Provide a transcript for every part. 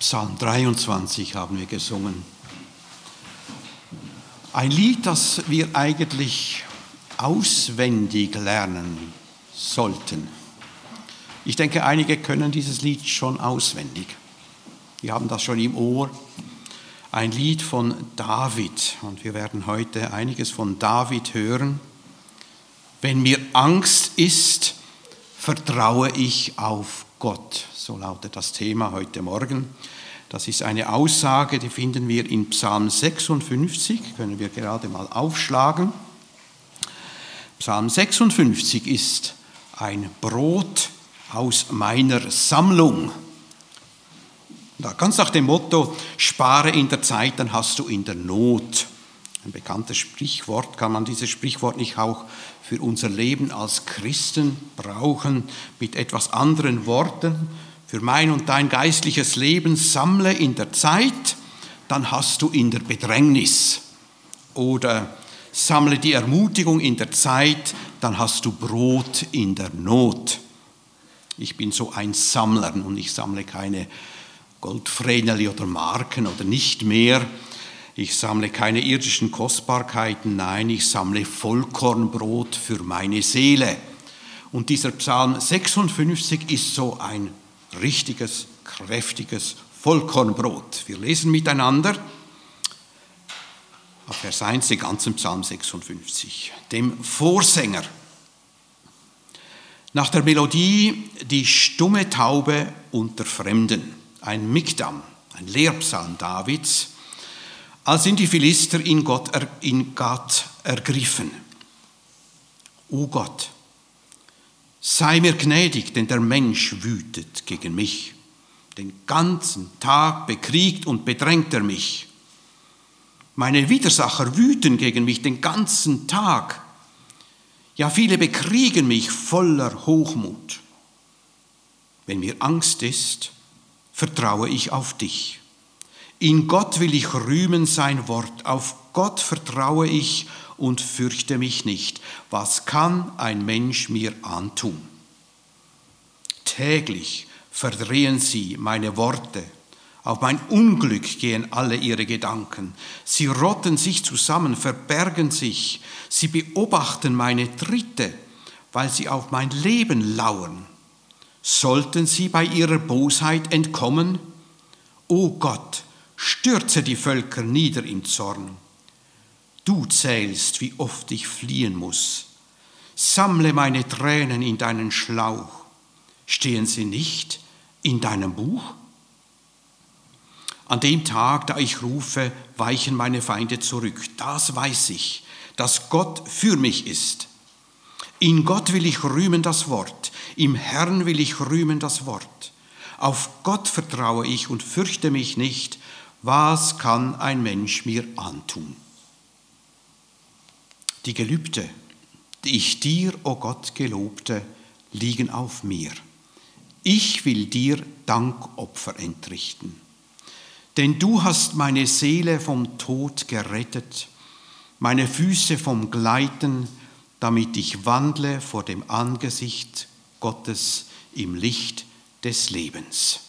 Psalm 23 haben wir gesungen. Ein Lied, das wir eigentlich auswendig lernen sollten. Ich denke, einige können dieses Lied schon auswendig. Wir haben das schon im Ohr. Ein Lied von David. Und wir werden heute einiges von David hören. Wenn mir Angst ist, vertraue ich auf Gott. So lautet das Thema heute Morgen. Das ist eine Aussage, die finden wir in Psalm 56, können wir gerade mal aufschlagen. Psalm 56 ist ein Brot aus meiner Sammlung. Da ganz nach dem Motto, spare in der Zeit, dann hast du in der Not. Ein bekanntes Sprichwort, kann man dieses Sprichwort nicht auch für unser Leben als Christen brauchen mit etwas anderen Worten? für mein und dein geistliches Leben sammle in der Zeit, dann hast du in der Bedrängnis. Oder sammle die Ermutigung in der Zeit, dann hast du Brot in der Not. Ich bin so ein Sammler und ich sammle keine Goldvreneli oder Marken oder nicht mehr. Ich sammle keine irdischen Kostbarkeiten, nein, ich sammle Vollkornbrot für meine Seele. Und dieser Psalm 56 ist so ein richtiges, kräftiges Vollkornbrot. Wir lesen miteinander auf Vers 1 den ganzen Psalm 56, dem Vorsänger. Nach der Melodie die stumme Taube unter Fremden, ein Mikdam, ein Lehrpsalm Davids, als sind die Philister in Gott, in Gott ergriffen. O Gott, Sei mir gnädig, denn der Mensch wütet gegen mich. Den ganzen Tag bekriegt und bedrängt er mich. Meine Widersacher wüten gegen mich den ganzen Tag. Ja, viele bekriegen mich voller Hochmut. Wenn mir Angst ist, vertraue ich auf dich. In Gott will ich rühmen sein Wort, auf Gott vertraue ich und fürchte mich nicht. Was kann ein Mensch mir antun? Täglich verdrehen sie meine Worte. Auf mein Unglück gehen alle ihre Gedanken. Sie rotten sich zusammen, verbergen sich. Sie beobachten meine Tritte, weil sie auf mein Leben lauern. Sollten sie bei ihrer Bosheit entkommen? O Gott, stürze die Völker nieder in Zorn. Du zählst, wie oft ich fliehen muss. Sammle meine Tränen in deinen Schlauch. Stehen sie nicht in deinem Buch? An dem Tag, da ich rufe, weichen meine Feinde zurück. Das weiß ich, dass Gott für mich ist. In Gott will ich rühmen das Wort, im Herrn will ich rühmen das Wort. Auf Gott vertraue ich und fürchte mich nicht. Was kann ein Mensch mir antun? Die Gelübde, die ich dir, o oh Gott, gelobte, liegen auf mir. Ich will dir Dankopfer entrichten. Denn du hast meine Seele vom Tod gerettet, meine Füße vom Gleiten, damit ich wandle vor dem Angesicht Gottes im Licht des Lebens.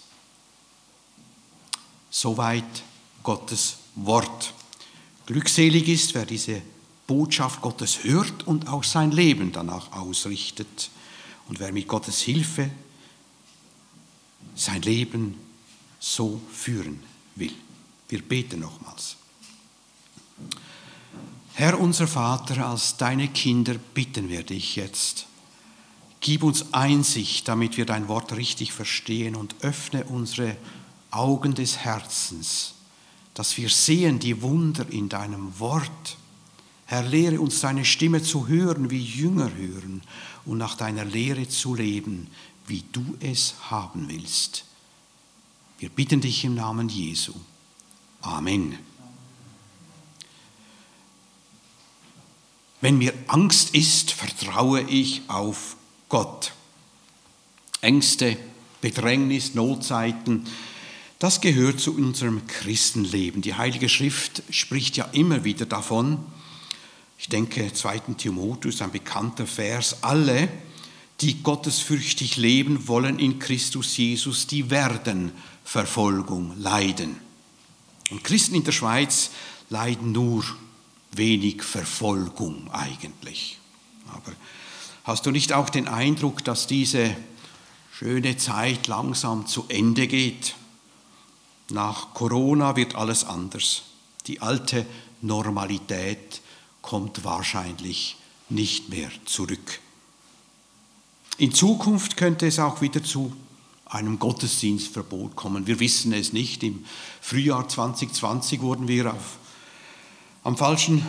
Soweit Gottes Wort. Glückselig ist, wer diese Botschaft Gottes hört und auch sein Leben danach ausrichtet. Und wer mit Gottes Hilfe sein Leben so führen will. Wir beten nochmals. Herr unser Vater, als deine Kinder bitten wir dich jetzt, gib uns Einsicht, damit wir dein Wort richtig verstehen und öffne unsere Augen des Herzens, dass wir sehen die Wunder in deinem Wort Herr, lehre uns deine Stimme zu hören, wie Jünger hören und nach deiner Lehre zu leben, wie du es haben willst. Wir bitten dich im Namen Jesu. Amen. Wenn mir Angst ist, vertraue ich auf Gott. Ängste, Bedrängnis, Notzeiten, das gehört zu unserem Christenleben. Die Heilige Schrift spricht ja immer wieder davon. Ich denke, 2. Timotheus, ein bekannter Vers, alle, die gottesfürchtig leben wollen in Christus Jesus, die werden Verfolgung leiden. Und Christen in der Schweiz leiden nur wenig Verfolgung eigentlich. Aber hast du nicht auch den Eindruck, dass diese schöne Zeit langsam zu Ende geht? Nach Corona wird alles anders. Die alte Normalität kommt wahrscheinlich nicht mehr zurück. In Zukunft könnte es auch wieder zu einem Gottesdienstverbot kommen. Wir wissen es nicht. Im Frühjahr 2020 wurden wir auf, am falschen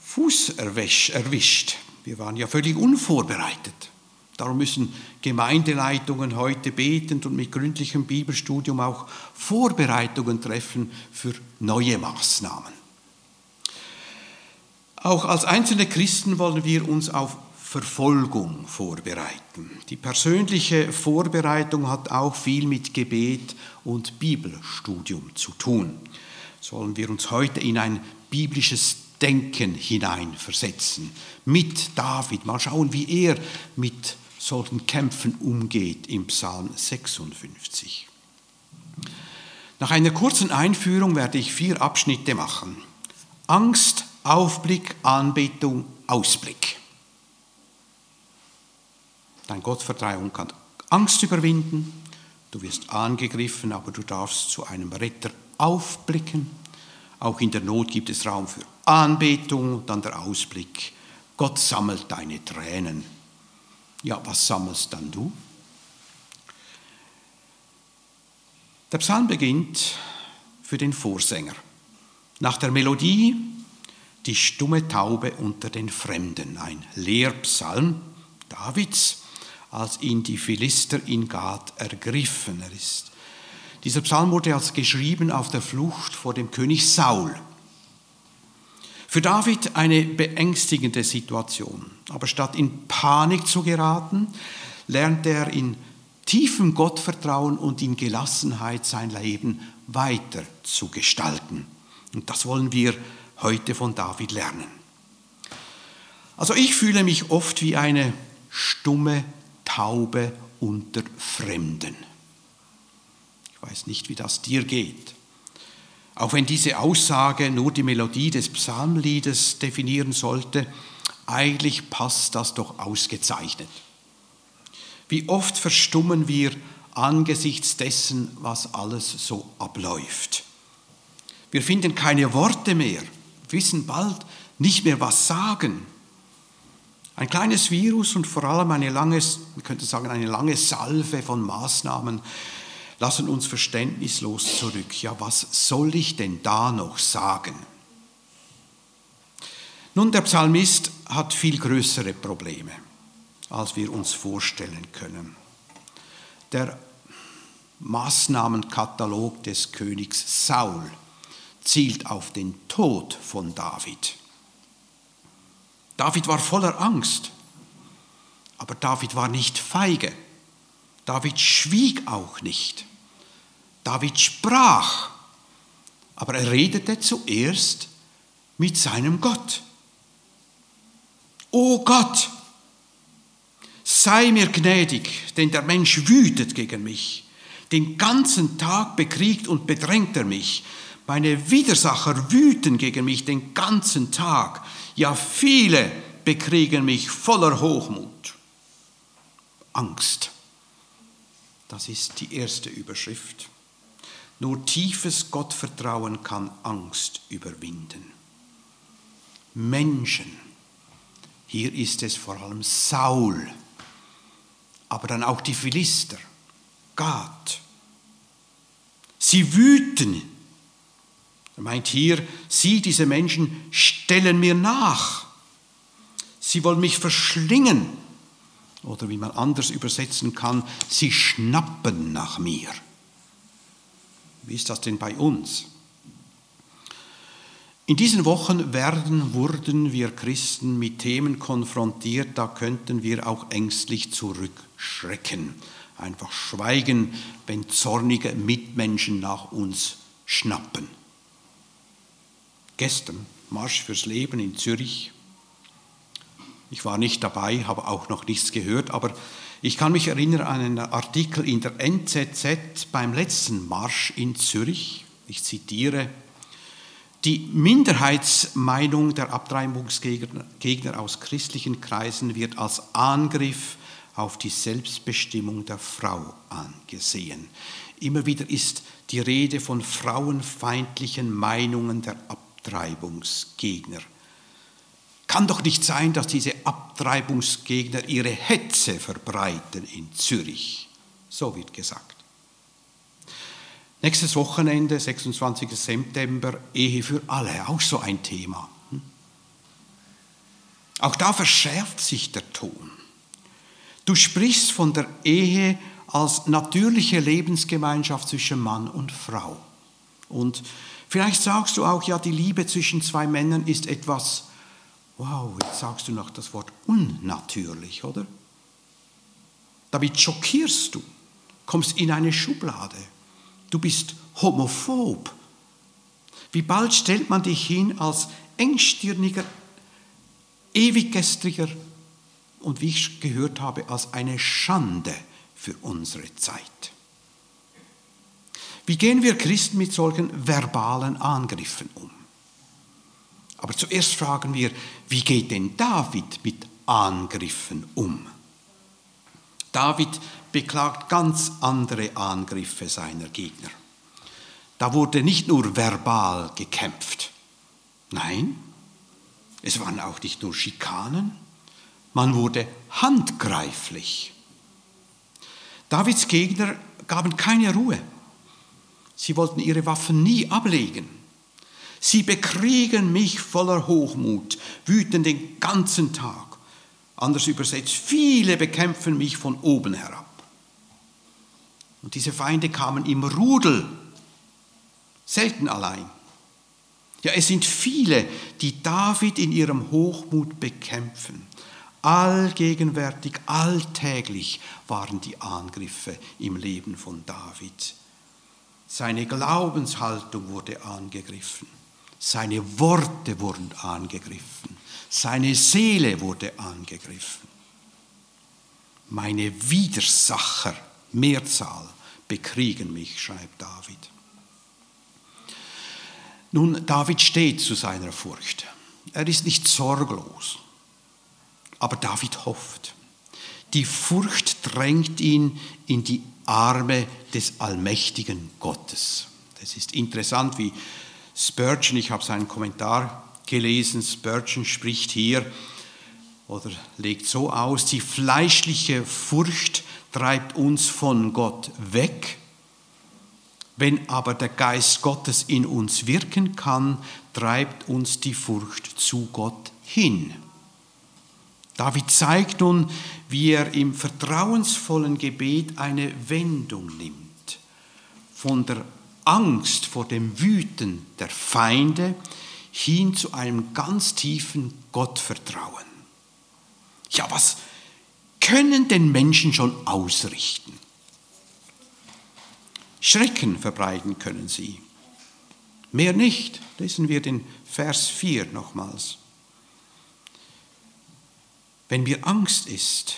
Fuß erwischt. Wir waren ja völlig unvorbereitet. Darum müssen Gemeindeleitungen heute betend und mit gründlichem Bibelstudium auch Vorbereitungen treffen für neue Maßnahmen. Auch als einzelne Christen wollen wir uns auf Verfolgung vorbereiten. Die persönliche Vorbereitung hat auch viel mit Gebet und Bibelstudium zu tun. Sollen wir uns heute in ein biblisches Denken hineinversetzen. Mit David, mal schauen, wie er mit solchen Kämpfen umgeht im Psalm 56. Nach einer kurzen Einführung werde ich vier Abschnitte machen. Angst, Aufblick, Anbetung, Ausblick. Dein Gottvertrauen kann Angst überwinden. Du wirst angegriffen, aber du darfst zu einem Retter aufblicken. Auch in der Not gibt es Raum für Anbetung, dann der Ausblick. Gott sammelt deine Tränen. Ja, was sammelst dann du? Der Psalm beginnt für den Vorsänger. Nach der Melodie die stumme Taube unter den Fremden, ein Lehrpsalm Davids, als ihn die Philister in Gad ergriffen. Er ist. Dieser Psalm wurde als geschrieben auf der Flucht vor dem König Saul. Für David eine beängstigende Situation. Aber statt in Panik zu geraten, lernt er in tiefem Gottvertrauen und in Gelassenheit sein Leben weiter zu gestalten. Und das wollen wir heute von David lernen. Also ich fühle mich oft wie eine stumme Taube unter Fremden. Ich weiß nicht, wie das dir geht. Auch wenn diese Aussage nur die Melodie des Psalmliedes definieren sollte, eigentlich passt das doch ausgezeichnet. Wie oft verstummen wir angesichts dessen, was alles so abläuft. Wir finden keine Worte mehr, wissen bald nicht mehr, was sagen. Ein kleines Virus und vor allem eine lange, man könnte sagen, eine lange Salve von Maßnahmen lassen uns verständnislos zurück. Ja, was soll ich denn da noch sagen? Nun, der Psalmist hat viel größere Probleme, als wir uns vorstellen können. Der Maßnahmenkatalog des Königs Saul zielt auf den Tod von David. David war voller Angst, aber David war nicht feige. David schwieg auch nicht. David sprach, aber er redete zuerst mit seinem Gott. O Gott, sei mir gnädig, denn der Mensch wütet gegen mich. Den ganzen Tag bekriegt und bedrängt er mich. Meine Widersacher wüten gegen mich den ganzen Tag. Ja, viele bekriegen mich voller Hochmut. Angst. Das ist die erste Überschrift. Nur tiefes Gottvertrauen kann Angst überwinden. Menschen, hier ist es vor allem Saul, aber dann auch die Philister, Gad. Sie wüten. Er meint hier, sie, diese Menschen, stellen mir nach. Sie wollen mich verschlingen. Oder wie man anders übersetzen kann, sie schnappen nach mir. Wie ist das denn bei uns? In diesen Wochen werden, wurden wir Christen mit Themen konfrontiert, da könnten wir auch ängstlich zurückschrecken, einfach schweigen, wenn zornige Mitmenschen nach uns schnappen. Gestern Marsch fürs Leben in Zürich. Ich war nicht dabei, habe auch noch nichts gehört, aber Ich kann mich erinnern an einen Artikel in der NZZ beim letzten Marsch in Zürich. Ich zitiere, die Minderheitsmeinung der Abtreibungsgegner aus christlichen Kreisen wird als Angriff auf die Selbstbestimmung der Frau angesehen. Immer wieder ist die Rede von frauenfeindlichen Meinungen der Abtreibungsgegner. Kann doch nicht sein, dass diese Abtreibungsgegner ihre Hetze verbreiten in Zürich. So wird gesagt. Nächstes Wochenende, 26. September, Ehe für alle, auch so ein Thema. Hm? Auch da verschärft sich der Ton. Du sprichst von der Ehe als natürliche Lebensgemeinschaft zwischen Mann und Frau. Und vielleicht sagst du auch, ja, die Liebe zwischen zwei Männern ist etwas, wow, jetzt sagst du noch das Wort unnatürlich, oder? Damit schockierst du, kommst in eine Schublade. Du bist homophob. Wie bald stellt man dich hin als engstirniger, ewiggestriger und wie ich gehört habe, als eine Schande für unsere Zeit. Wie gehen wir Christen mit solchen verbalen Angriffen um? Aber zuerst fragen wir, wie geht denn David mit Angriffen um? David beklagt ganz andere Angriffe seiner Gegner. Da wurde nicht nur verbal gekämpft. Nein, es waren auch nicht nur Schikanen, man wurde handgreiflich. Davids Gegner gaben keine Ruhe. Sie wollten ihre Waffen nie ablegen. Sie bekriegen mich voller Hochmut, wüten den ganzen Tag. Anders übersetzt, viele bekämpfen mich von oben herab. Und diese Feinde kamen im Rudel, selten allein. Ja, es sind viele, die David in ihrem Hochmut bekämpfen. Allgegenwärtig, alltäglich waren die Angriffe im Leben von David. Seine Glaubenshaltung wurde angegriffen. Seine Worte wurden angegriffen. Seine Seele wurde angegriffen. Meine Widersacher, Mehrzahl, bekriegen mich, schreibt David. Nun, David steht zu seiner Furcht. Er ist nicht sorglos. Aber David hofft. Die Furcht drängt ihn in die Arme des allmächtigen Gottes. Das ist interessant, wie Spurgeon, ich habe seinen Kommentar gelesen, Spurgeon spricht hier oder legt so aus, die fleischliche Furcht treibt uns von Gott weg. Wenn aber der Geist Gottes in uns wirken kann, treibt uns die Furcht zu Gott hin. David zeigt nun, wie er im vertrauensvollen Gebet eine Wendung nimmt. Von der Angst vor dem Wüten der Feinde hin zu einem ganz tiefen Gottvertrauen. Ja, was können denn Menschen schon ausrichten? Schrecken verbreiten können sie. Mehr nicht. Lesen wir den Vers 4 nochmals. Wenn mir Angst ist,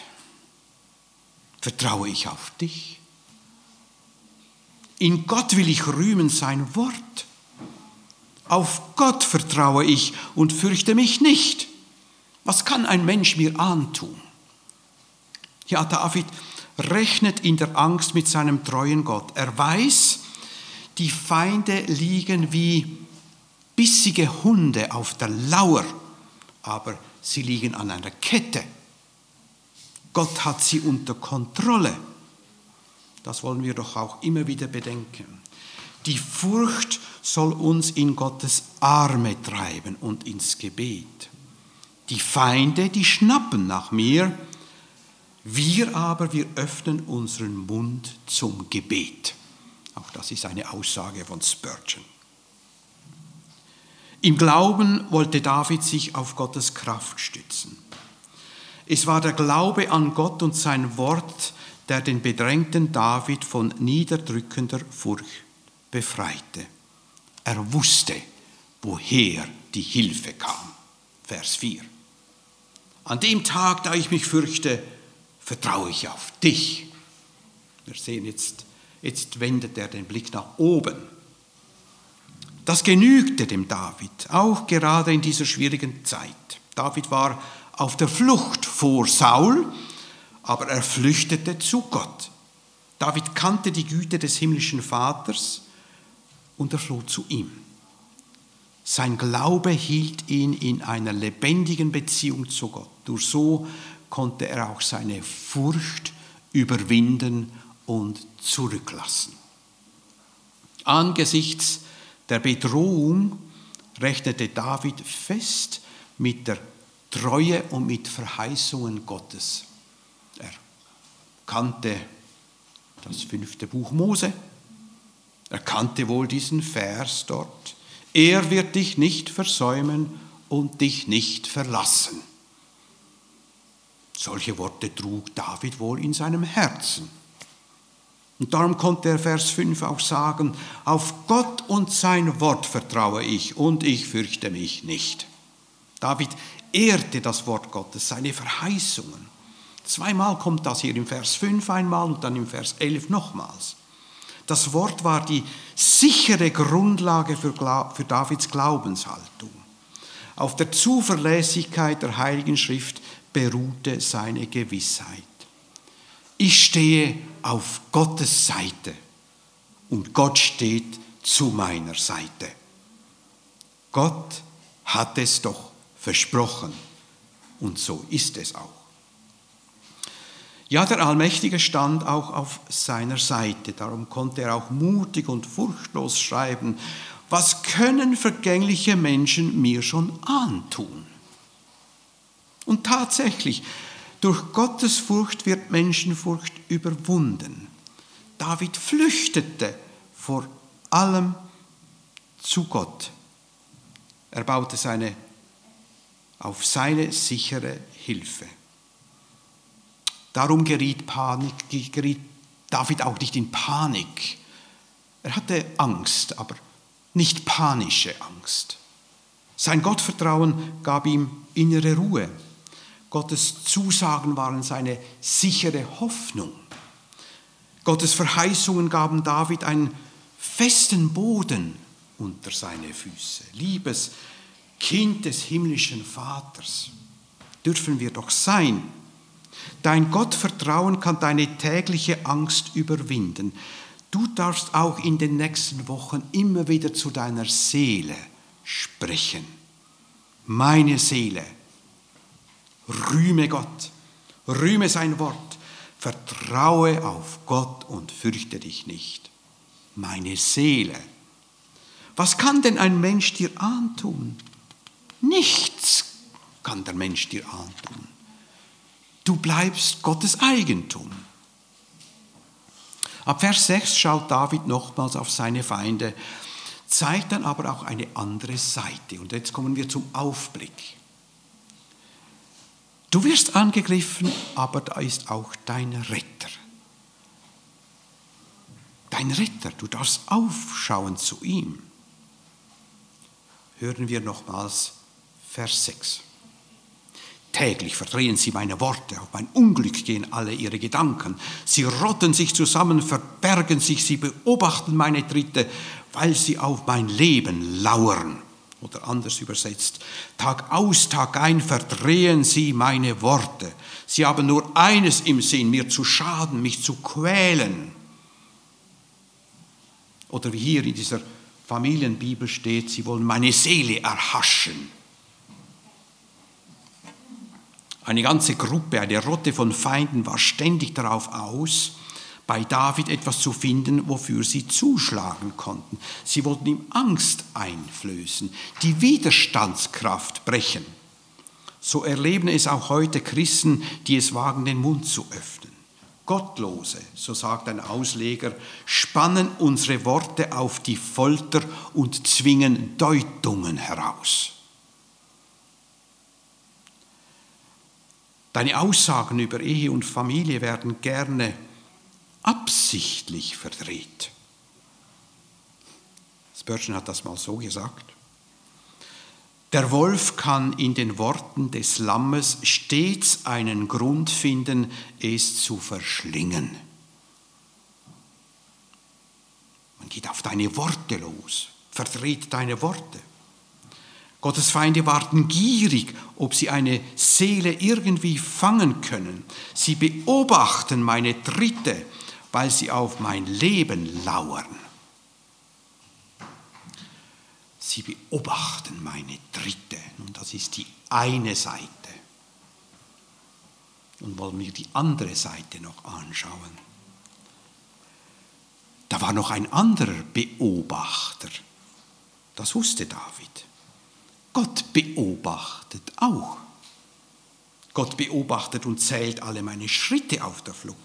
vertraue ich auf dich. In Gott will ich rühmen sein Wort. Auf Gott vertraue ich und fürchte mich nicht. Was kann ein Mensch mir antun? Ja, David rechnet in der Angst mit seinem treuen Gott. Er weiß, die Feinde liegen wie bissige Hunde auf der Lauer, aber sie liegen an einer Kette. Gott hat sie unter Kontrolle. Das wollen wir doch auch immer wieder bedenken. Die Furcht soll uns in Gottes Arme treiben und ins Gebet. Die Feinde, die schnappen nach mir, wir aber, wir öffnen unseren Mund zum Gebet. Auch das ist eine Aussage von Spurgeon. Im Glauben wollte David sich auf Gottes Kraft stützen. Es war der Glaube an Gott und sein Wort, der den bedrängten David von niederdrückender Furcht befreite. Er wusste, woher die Hilfe kam. Vers 4. An dem Tag, da ich mich fürchte, vertraue ich auf dich. Wir sehen jetzt, jetzt wendet er den Blick nach oben. Das genügte dem David, auch gerade in dieser schwierigen Zeit. David war auf der Flucht vor Saul, aber er flüchtete zu Gott. David kannte die Güte des himmlischen Vaters und er floh zu ihm. Sein Glaube hielt ihn in einer lebendigen Beziehung zu Gott. Durch so konnte er auch seine Furcht überwinden und zurücklassen. Angesichts der Bedrohung rechnete David fest mit der Treue und mit Verheißungen Gottes. Kannte das fünfte Buch Mose. Er kannte wohl diesen Vers dort. Er wird dich nicht versäumen und dich nicht verlassen. Solche Worte trug David wohl in seinem Herzen. Und darum konnte er Vers 5 auch sagen, auf Gott und sein Wort vertraue ich und ich fürchte mich nicht. David ehrte das Wort Gottes, seine Verheißungen. Zweimal kommt das hier im Vers 5 einmal und dann im Vers 11 nochmals. Das Wort war die sichere Grundlage für, für Davids Glaubenshaltung. Auf der Zuverlässigkeit der Heiligen Schrift beruhte seine Gewissheit. Ich stehe auf Gottes Seite und Gott steht zu meiner Seite. Gott hat es doch versprochen und so ist es auch. Ja, der Allmächtige stand auch auf seiner Seite, darum konnte er auch mutig und furchtlos schreiben, was können vergängliche Menschen mir schon antun? Und tatsächlich, durch Gottes Furcht wird Menschenfurcht überwunden. David flüchtete vor allem zu Gott. Er baute seine, auf seine sichere Hilfe. Darum geriet, Panik, geriet David auch nicht in Panik. Er hatte Angst, aber nicht panische Angst. Sein Gottvertrauen gab ihm innere Ruhe. Gottes Zusagen waren seine sichere Hoffnung. Gottes Verheißungen gaben David einen festen Boden unter seine Füße. Liebes Kind des himmlischen Vaters, dürfen wir doch sein. Dein Gottvertrauen kann deine tägliche Angst überwinden. Du darfst auch in den nächsten Wochen immer wieder zu deiner Seele sprechen. Meine Seele, rühme Gott, rühme sein Wort, vertraue auf Gott und fürchte dich nicht. Meine Seele. Was kann denn ein Mensch dir antun? Nichts kann der Mensch dir antun. Du bleibst Gottes Eigentum. Ab Vers 6 schaut David nochmals auf seine Feinde, zeigt dann aber auch eine andere Seite. Und jetzt kommen wir zum Aufblick. Du wirst angegriffen, aber da ist auch dein Retter. Dein Retter, du darfst aufschauen zu ihm. Hören wir nochmals Vers 6. Täglich verdrehen sie meine Worte, auf mein Unglück gehen alle ihre Gedanken. Sie rotten sich zusammen, verbergen sich, sie beobachten meine Tritte, weil sie auf mein Leben lauern. Oder anders übersetzt, Tag aus, Tag ein verdrehen sie meine Worte. Sie haben nur eines im Sinn, mir zu schaden, mich zu quälen. Oder wie hier in dieser Familienbibel steht, sie wollen meine Seele erhaschen. Eine ganze Gruppe, eine Rotte von Feinden war ständig darauf aus, bei David etwas zu finden, wofür sie zuschlagen konnten. Sie wollten ihm Angst einflößen, die Widerstandskraft brechen. So erleben es auch heute Christen, die es wagen, den Mund zu öffnen. Gottlose, so sagt ein Ausleger, spannen unsere Worte auf die Folter und zwingen Deutungen heraus. Deine Aussagen über Ehe und Familie werden gerne absichtlich verdreht. Spurgeon hat das mal so gesagt. Der Wolf kann in den Worten des Lammes stets einen Grund finden, es zu verschlingen. Man geht auf deine Worte los, verdreht deine Worte. Gottes Feinde warten gierig, ob sie eine Seele irgendwie fangen können. Sie beobachten meine Tritte, weil sie auf mein Leben lauern. Sie beobachten meine Tritte. Und das ist die eine Seite. Und wollen wir die andere Seite noch anschauen. Da war noch ein anderer Beobachter. Das wusste David. Gott beobachtet auch. Gott beobachtet und zählt alle meine Schritte auf der Flucht.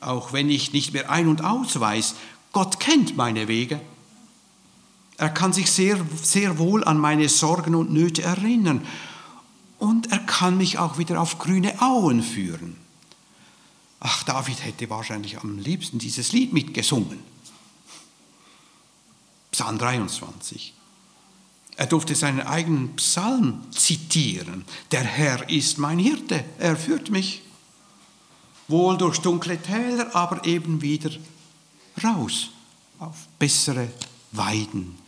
Auch wenn ich nicht mehr ein- und aus weiß, Gott kennt meine Wege. Er kann sich sehr, sehr wohl an meine Sorgen und Nöte erinnern. Und er kann mich auch wieder auf grüne Auen führen. Ach, David hätte wahrscheinlich am liebsten dieses Lied mitgesungen. Psalm 23. Er durfte seinen eigenen Psalm zitieren. Der Herr ist mein Hirte, er führt mich. Wohl durch dunkle Täler, aber eben wieder raus auf bessere Weiden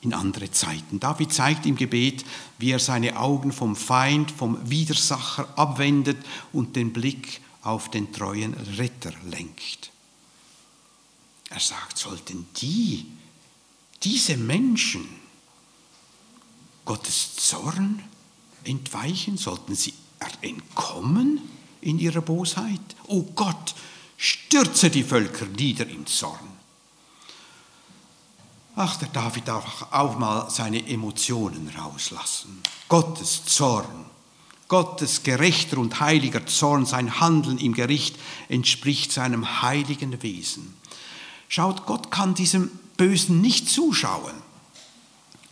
in andere Zeiten. David zeigt im Gebet, wie er seine Augen vom Feind, vom Widersacher abwendet und den Blick auf den treuen Retter lenkt. Er sagt, sollten die, diese Menschen Gottes Zorn entweichen, sollten sie entkommen in ihrer Bosheit? O oh Gott, stürze die Völker nieder im Zorn. Ach, der David darf auch mal seine Emotionen rauslassen. Gottes Zorn, Gottes gerechter und heiliger Zorn, sein Handeln im Gericht entspricht seinem heiligen Wesen. Schaut, Gott kann diesem Bösen nicht zuschauen.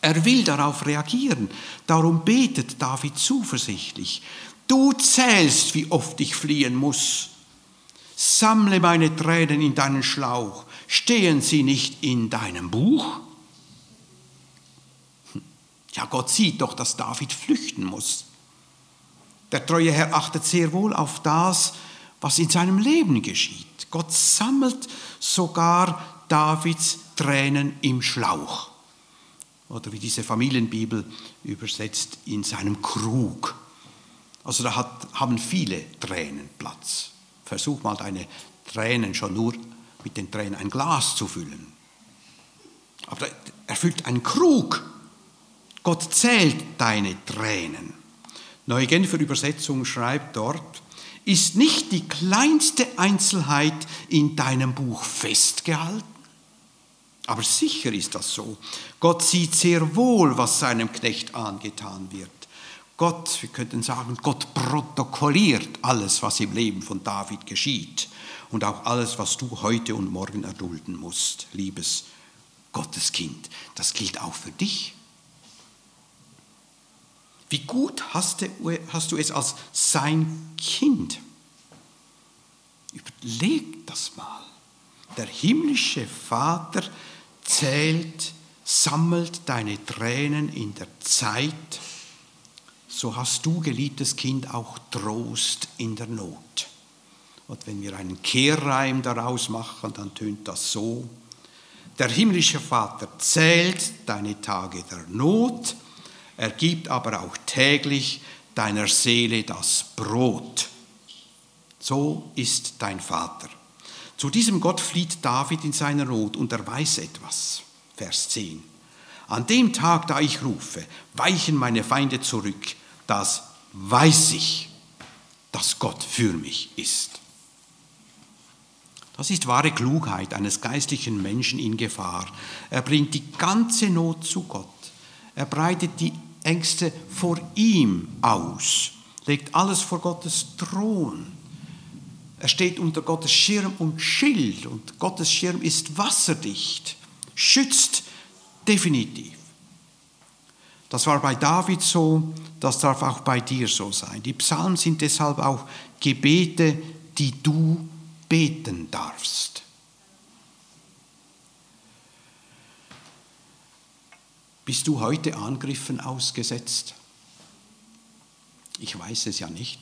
Er will darauf reagieren. Darum betet David zuversichtlich. Du zählst, wie oft ich fliehen muss. Sammle meine Tränen in deinen Schlauch. Stehen sie nicht in deinem Buch? Hm. Ja, Gott sieht doch, dass David flüchten muss. Der treue Herr achtet sehr wohl auf das, was in seinem Leben geschieht. Gott sammelt sogar Davids Tränen im Schlauch. Oder wie diese Familienbibel übersetzt, in seinem Krug. Also da hat, haben viele Tränen Platz. Versuch mal deine Tränen schon nur mit den Tränen ein Glas zu füllen. Aber er füllt einen Krug. Gott zählt deine Tränen. Neue Genfer Übersetzung schreibt dort, ist nicht die kleinste Einzelheit in deinem Buch festgehalten? Aber sicher ist das so. Gott sieht sehr wohl, was seinem Knecht angetan wird. Gott, wir könnten sagen, Gott protokolliert alles, was im Leben von David geschieht und auch alles, was du heute und morgen erdulden musst, liebes Gotteskind. Das gilt auch für dich. Wie gut hast du, hast du es als sein Kind? Überleg das mal. Der himmlische Vater zählt, sammelt deine Tränen in der Zeit, so hast du, geliebtes Kind, auch Trost in der Not. Und wenn wir einen Kehrreim daraus machen, dann tönt das so. Der himmlische Vater zählt deine Tage der Not, er gibt aber auch täglich deiner Seele das Brot. So ist dein Vater. Zu diesem Gott flieht David in seiner Not und er weiß etwas. Vers 10. An dem Tag, da ich rufe, weichen meine Feinde zurück. Das weiß ich, dass Gott für mich ist. Das ist wahre Klugheit eines geistlichen Menschen in Gefahr. Er bringt die ganze Not zu Gott. Er breitet die Ängste vor ihm aus, legt alles vor Gottes Thron. Er steht unter Gottes Schirm und Schild und Gottes Schirm ist wasserdicht, schützt definitiv. Das war bei David so, das darf auch bei dir so sein. Die Psalmen sind deshalb auch Gebete, die du beten darfst. Bist du heute Angriffen ausgesetzt? Ich weiß es ja nicht.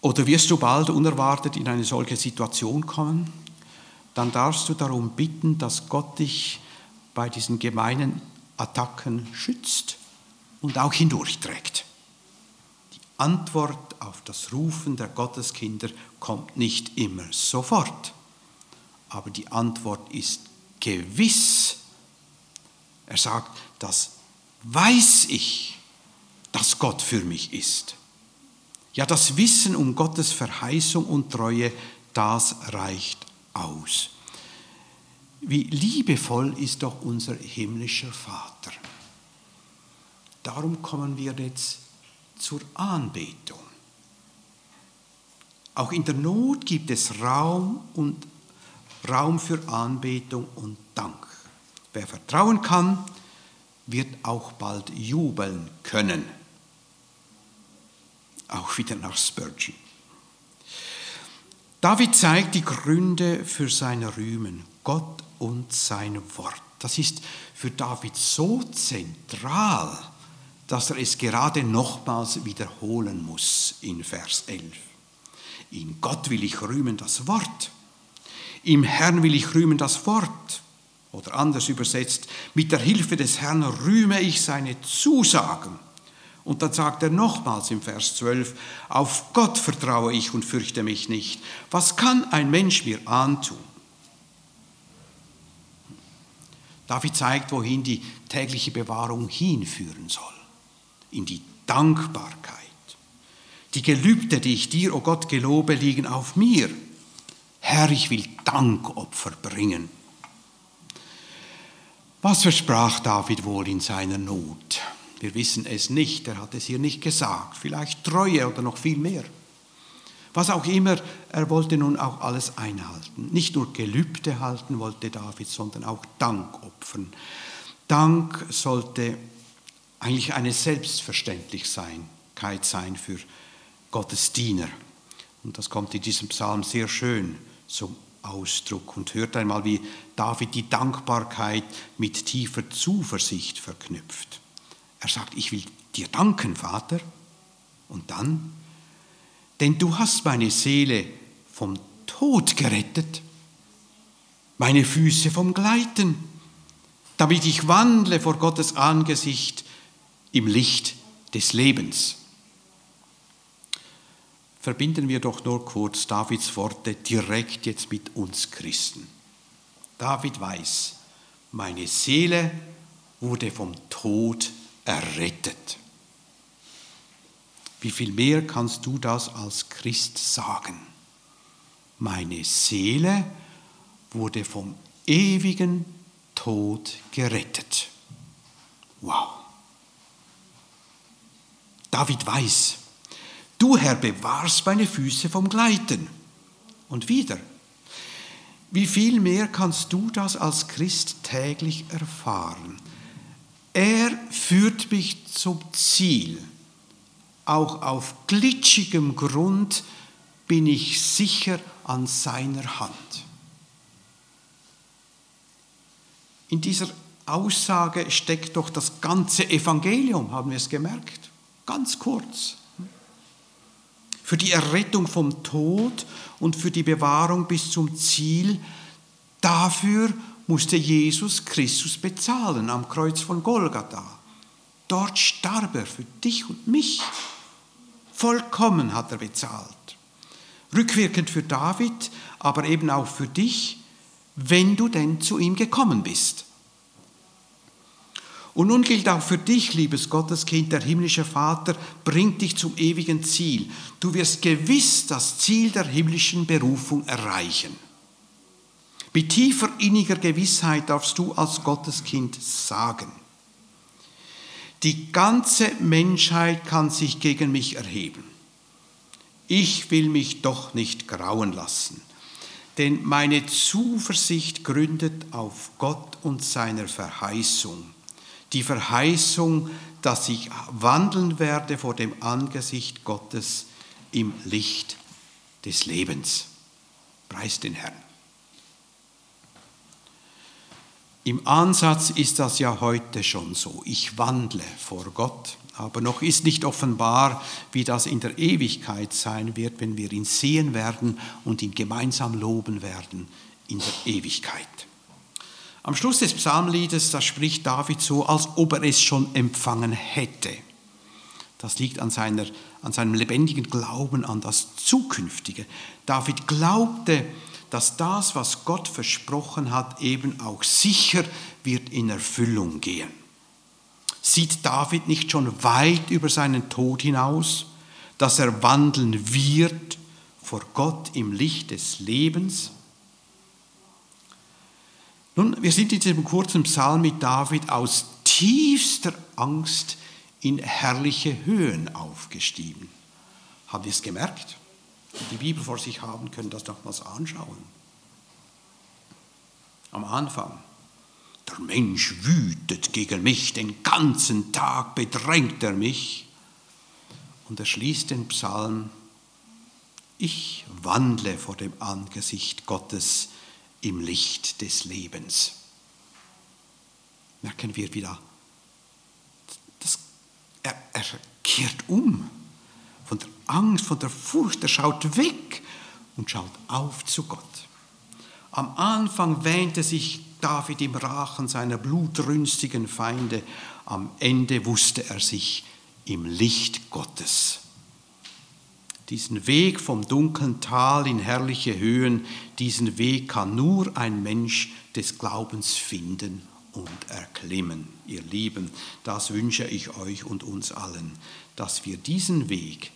Oder wirst du bald unerwartet in eine solche Situation kommen? Dann darfst du darum bitten, dass Gott dich bei diesen gemeinen Attacken schützt und auch hindurchträgt. Die Antwort auf das Rufen der Gotteskinder kommt nicht immer sofort, aber die Antwort ist gewiss. Er sagt, das weiß ich, dass Gott für mich ist. Ja, das Wissen um Gottes Verheißung und Treue, das reicht aus. Wie liebevoll ist doch unser himmlischer Vater. Darum kommen wir jetzt zur Anbetung. Auch in der Not gibt es Raum und Raum für Anbetung und Dank. Wer vertrauen kann, wird auch bald jubeln können. Auch wieder nach Spurgeon. David zeigt die Gründe für sein Rühmen, Gott und sein Wort. Das ist für David so zentral, dass er es gerade nochmals wiederholen muss in Vers 11. In Gott will ich rühmen das Wort. Im Herrn will ich rühmen das Wort. Oder anders übersetzt, mit der Hilfe des Herrn rühme ich seine Zusagen. Und dann sagt er nochmals im Vers 12, auf Gott vertraue ich und fürchte mich nicht. Was kann ein Mensch mir antun? David zeigt, wohin die tägliche Bewahrung hinführen soll. In die Dankbarkeit. Die Gelübde, die ich dir, o oh Gott, gelobe, liegen auf mir. Herr, ich will Dankopfer bringen. Was versprach David wohl in seiner Not? Wir wissen es nicht, er hat es hier nicht gesagt. Vielleicht Treue oder noch viel mehr. Was auch immer, er wollte nun auch alles einhalten. Nicht nur Gelübde halten wollte David, sondern auch Dank opfern. Dank sollte eigentlich eine Selbstverständlichkeit sein für Gottes Diener. Und das kommt in diesem Psalm sehr schön zum Ausdruck. Und hört einmal, wie David die Dankbarkeit mit tiefer Zuversicht verknüpft. Er sagt, ich will dir danken, Vater. Und dann, denn du hast meine Seele vom Tod gerettet, meine Füße vom Gleiten, damit ich wandle vor Gottes Angesicht im Licht des Lebens. Verbinden wir doch nur kurz Davids Worte direkt jetzt mit uns Christen. David weiß, meine Seele wurde vom Tod gerettet errettet. Wie viel mehr kannst du das als Christ sagen? Meine Seele wurde vom ewigen Tod gerettet. Wow. David weiß, du Herr bewahrst meine Füße vom Gleiten. Und wieder, wie viel mehr kannst du das als Christ täglich erfahren? Er führt mich zum Ziel. Auch auf glitschigem Grund bin ich sicher an seiner Hand. In dieser Aussage steckt doch das ganze Evangelium, haben wir es gemerkt, ganz kurz. Für die Errettung vom Tod und für die Bewahrung bis zum Ziel, dafür musste Jesus Christus bezahlen am Kreuz von Golgatha. Dort starb er für dich und mich. Vollkommen hat er bezahlt. Rückwirkend für David, aber eben auch für dich, wenn du denn zu ihm gekommen bist. Und nun gilt auch für dich, liebes Gotteskind, der himmlische Vater bringt dich zum ewigen Ziel. Du wirst gewiss das Ziel der himmlischen Berufung erreichen. Mit tiefer inniger Gewissheit darfst du als Gotteskind sagen, die ganze Menschheit kann sich gegen mich erheben. Ich will mich doch nicht grauen lassen, denn meine Zuversicht gründet auf Gott und seiner Verheißung. Die Verheißung, dass ich wandeln werde vor dem Angesicht Gottes im Licht des Lebens. Preis den Herrn. Im Ansatz ist das ja heute schon so. Ich wandle vor Gott, aber noch ist nicht offenbar, wie das in der Ewigkeit sein wird, wenn wir ihn sehen werden und ihn gemeinsam loben werden in der Ewigkeit. Am Schluss des Psalmliedes, da spricht David so, als ob er es schon empfangen hätte. Das liegt an, seiner, an seinem lebendigen Glauben an das Zukünftige. David glaubte, dass das, was Gott versprochen hat, eben auch sicher wird in Erfüllung gehen. Sieht David nicht schon weit über seinen Tod hinaus, dass er wandeln wird vor Gott im Licht des Lebens? Nun, wir sind in diesem kurzen Psalm mit David aus tiefster Angst in herrliche Höhen aufgestiegen. Haben wir es gemerkt? Die Bibel vor sich haben, können das nochmals anschauen. Am Anfang. Der Mensch wütet gegen mich, den ganzen Tag bedrängt er mich. Und er schließt den Psalm, ich wandle vor dem Angesicht Gottes im Licht des Lebens. Merken wir wieder, das, er, er kehrt um von der Angst, von der Furcht, er schaut weg und schaut auf zu Gott. Am Anfang wähnte sich David im Rachen seiner blutrünstigen Feinde, am Ende wusste er sich im Licht Gottes diesen Weg vom dunklen Tal in herrliche Höhen, diesen Weg kann nur ein Mensch des Glaubens finden und erklimmen. Ihr Lieben, das wünsche ich euch und uns allen, dass wir diesen Weg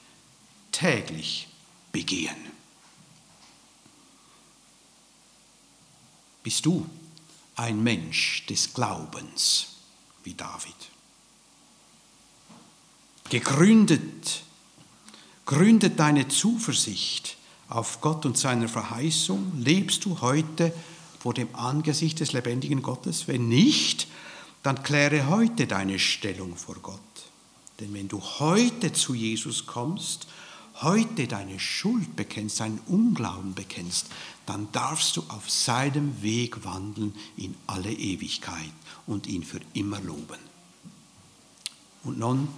täglich begehen. Bist du ein Mensch des Glaubens wie David? Gegründet Gründet deine Zuversicht auf Gott und seiner Verheißung? Lebst du heute vor dem Angesicht des lebendigen Gottes? Wenn nicht, dann kläre heute deine Stellung vor Gott. Denn wenn du heute zu Jesus kommst, heute deine Schuld bekennst, deinen Unglauben bekennst, dann darfst du auf seinem Weg wandeln in alle Ewigkeit und ihn für immer loben. Und nun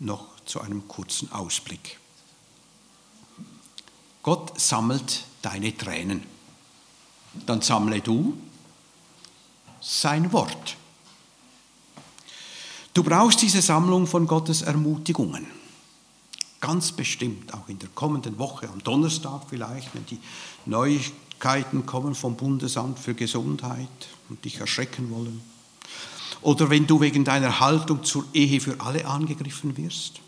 noch zu einem kurzen Ausblick. Gott sammelt deine Tränen. Dann sammle du sein Wort. Du brauchst diese Sammlung von Gottes Ermutigungen. Ganz bestimmt, auch in der kommenden Woche, am Donnerstag vielleicht, wenn die Neuigkeiten kommen vom Bundesamt für Gesundheit und dich erschrecken wollen. Oder wenn du wegen deiner Haltung zur Ehe für alle angegriffen wirst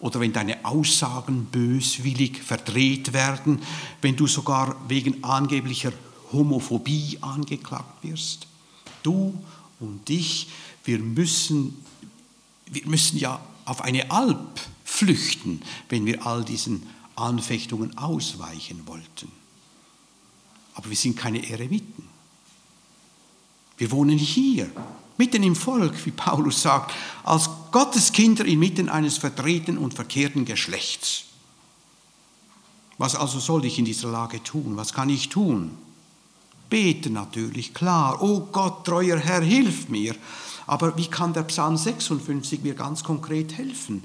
oder wenn deine Aussagen böswillig verdreht werden, wenn du sogar wegen angeblicher Homophobie angeklagt wirst. Du und ich, wir müssen, wir müssen ja auf eine Alp flüchten, wenn wir all diesen Anfechtungen ausweichen wollten. Aber wir sind keine Eremiten. Wir wohnen hier mitten im Volk, wie Paulus sagt, als Gotteskinder inmitten eines verdrehten und verkehrten Geschlechts. Was also soll ich in dieser Lage tun? Was kann ich tun? Beten natürlich, klar. Oh Gott, treuer Herr, hilf mir. Aber wie kann der Psalm 56 mir ganz konkret helfen?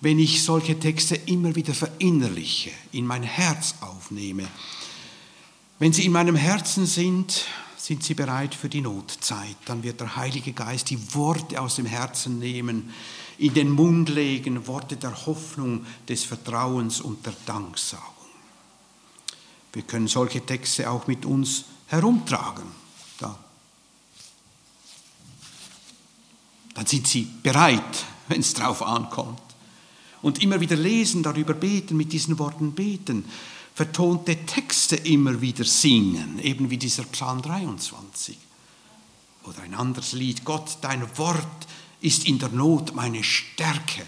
Wenn ich solche Texte immer wieder verinnerliche, in mein Herz aufnehme. Wenn sie in meinem Herzen sind, sind sie bereit für die Notzeit. Dann wird der Heilige Geist die Worte aus dem Herzen nehmen, in den Mund legen, Worte der Hoffnung, des Vertrauens und der Danksagung. Wir können solche Texte auch mit uns herumtragen. Da. Dann sind sie bereit, wenn es drauf ankommt. Und immer wieder lesen, darüber beten, mit diesen Worten beten vertonte Texte immer wieder singen, eben wie dieser Psalm 23. Oder ein anderes Lied, Gott, dein Wort ist in der Not meine Stärke.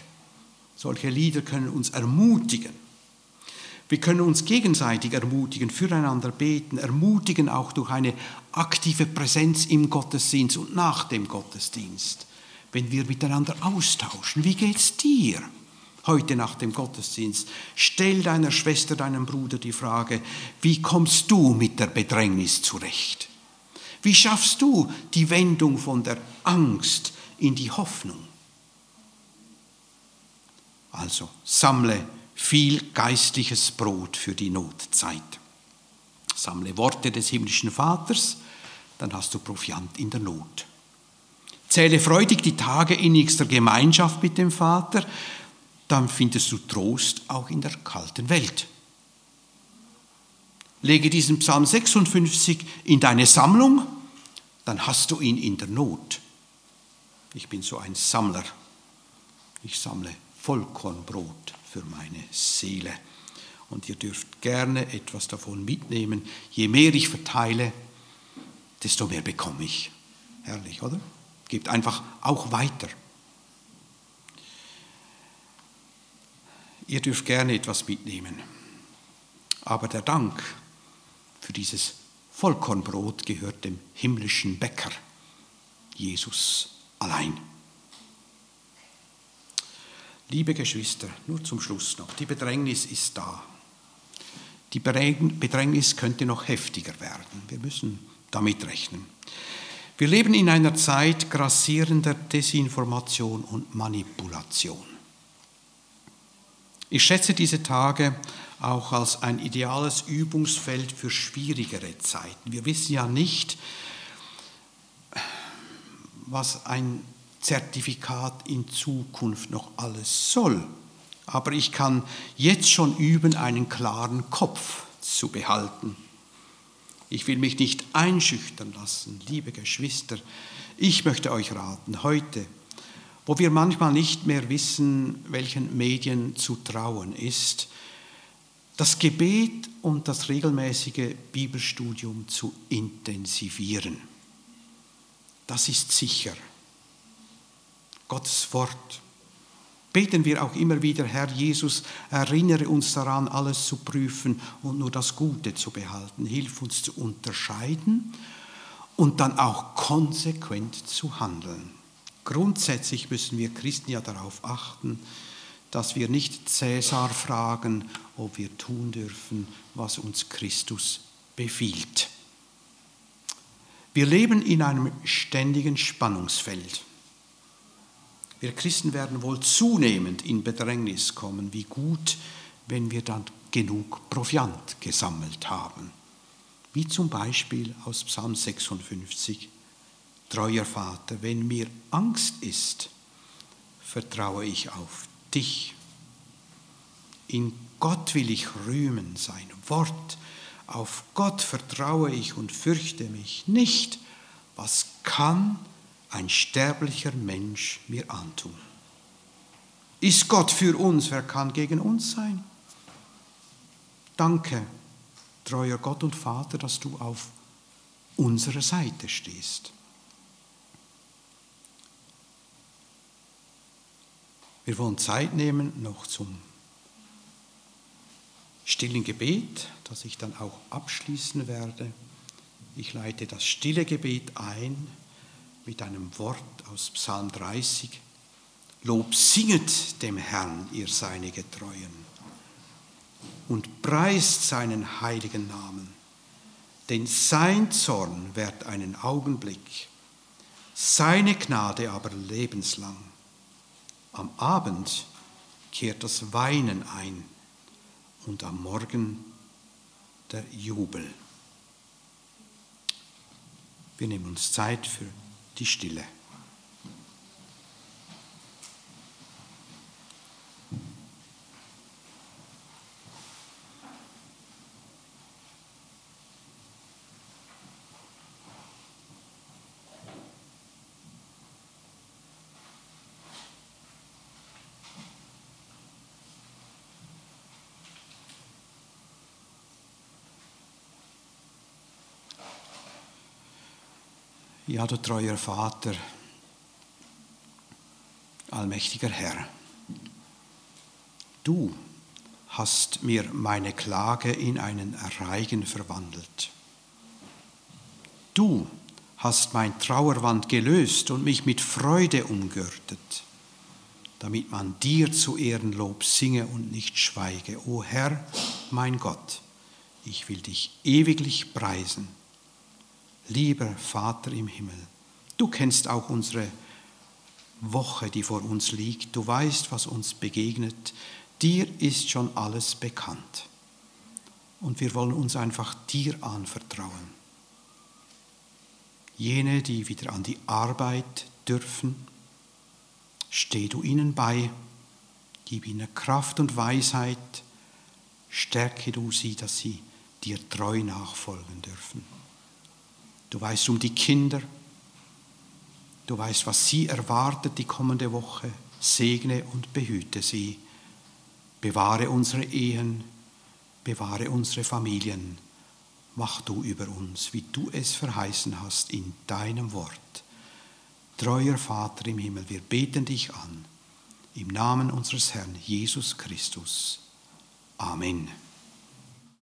Solche Lieder können uns ermutigen. Wir können uns gegenseitig ermutigen, füreinander beten, ermutigen auch durch eine aktive Präsenz im Gottesdienst und nach dem Gottesdienst, wenn wir miteinander austauschen. Wie geht's dir? Heute nach dem Gottesdienst, stell deiner Schwester, deinem Bruder die Frage, wie kommst du mit der Bedrängnis zurecht? Wie schaffst du die Wendung von der Angst in die Hoffnung? Also sammle viel geistliches Brot für die Notzeit. Sammle Worte des himmlischen Vaters, dann hast du Proviant in der Not. Zähle freudig die Tage innigster Gemeinschaft mit dem Vater, dann findest du Trost auch in der kalten Welt. Lege diesen Psalm 56 in deine Sammlung, dann hast du ihn in der Not. Ich bin so ein Sammler. Ich sammle Vollkornbrot für meine Seele. Und ihr dürft gerne etwas davon mitnehmen. Je mehr ich verteile, desto mehr bekomme ich. Herrlich, oder? Gebt einfach auch weiter. Ihr dürft gerne etwas mitnehmen. Aber der Dank für dieses Vollkornbrot gehört dem himmlischen Bäcker, Jesus allein. Liebe Geschwister, nur zum Schluss noch, die Bedrängnis ist da. Die Bedrängnis könnte noch heftiger werden. Wir müssen damit rechnen. Wir leben in einer Zeit grassierender Desinformation und Manipulation. Ich schätze diese Tage auch als ein ideales Übungsfeld für schwierigere Zeiten. Wir wissen ja nicht, was ein Zertifikat in Zukunft noch alles soll. Aber ich kann jetzt schon üben, einen klaren Kopf zu behalten. Ich will mich nicht einschüchtern lassen, liebe Geschwister. Ich möchte euch raten, heute, wo wir manchmal nicht mehr wissen, welchen Medien zu trauen ist, das Gebet und das regelmäßige Bibelstudium zu intensivieren. Das ist sicher. Gottes Wort. Beten wir auch immer wieder, Herr Jesus, erinnere uns daran, alles zu prüfen und nur das Gute zu behalten. Hilf uns zu unterscheiden und dann auch konsequent zu handeln. Grundsätzlich müssen wir Christen ja darauf achten, dass wir nicht Cäsar fragen, ob wir tun dürfen, was uns Christus befiehlt. Wir leben in einem ständigen Spannungsfeld. Wir Christen werden wohl zunehmend in Bedrängnis kommen. Wie gut, wenn wir dann genug Proviant gesammelt haben. Wie zum Beispiel aus Psalm 56. Treuer Vater, wenn mir Angst ist, vertraue ich auf dich. In Gott will ich rühmen, sein Wort. Auf Gott vertraue ich und fürchte mich nicht. Was kann ein sterblicher Mensch mir antun? Ist Gott für uns, wer kann gegen uns sein? Danke, treuer Gott und Vater, dass du auf unserer Seite stehst. Wir wollen Zeit nehmen noch zum stillen Gebet, das ich dann auch abschließen werde. Ich leite das stille Gebet ein mit einem Wort aus Psalm 30. Lob singet dem Herrn, ihr seine Getreuen, und preist seinen heiligen Namen, denn sein Zorn währt einen Augenblick, seine Gnade aber lebenslang. Am Abend kehrt das Weinen ein und am Morgen der Jubel. Wir nehmen uns Zeit für die Stille. Ja, du treuer Vater, allmächtiger Herr, du hast mir meine Klage in einen Reigen verwandelt. Du hast mein Trauerwand gelöst und mich mit Freude umgürtet, damit man dir zu Ehrenlob singe und nicht schweige. O Herr, mein Gott, ich will dich ewiglich preisen Lieber Vater im Himmel, du kennst auch unsere Woche, die vor uns liegt. Du weißt, was uns begegnet. Dir ist schon alles bekannt. Und wir wollen uns einfach dir anvertrauen. Jene, die wieder an die Arbeit dürfen, steh du ihnen bei, gib ihnen Kraft und Weisheit, stärke du sie, dass sie dir treu nachfolgen dürfen. Du weißt um die Kinder, du weißt, was sie erwartet die kommende Woche. Segne und behüte sie. Bewahre unsere Ehen, bewahre unsere Familien. Mach du über uns, wie du es verheißen hast in deinem Wort. Treuer Vater im Himmel, wir beten dich an. Im Namen unseres Herrn Jesus Christus. Amen.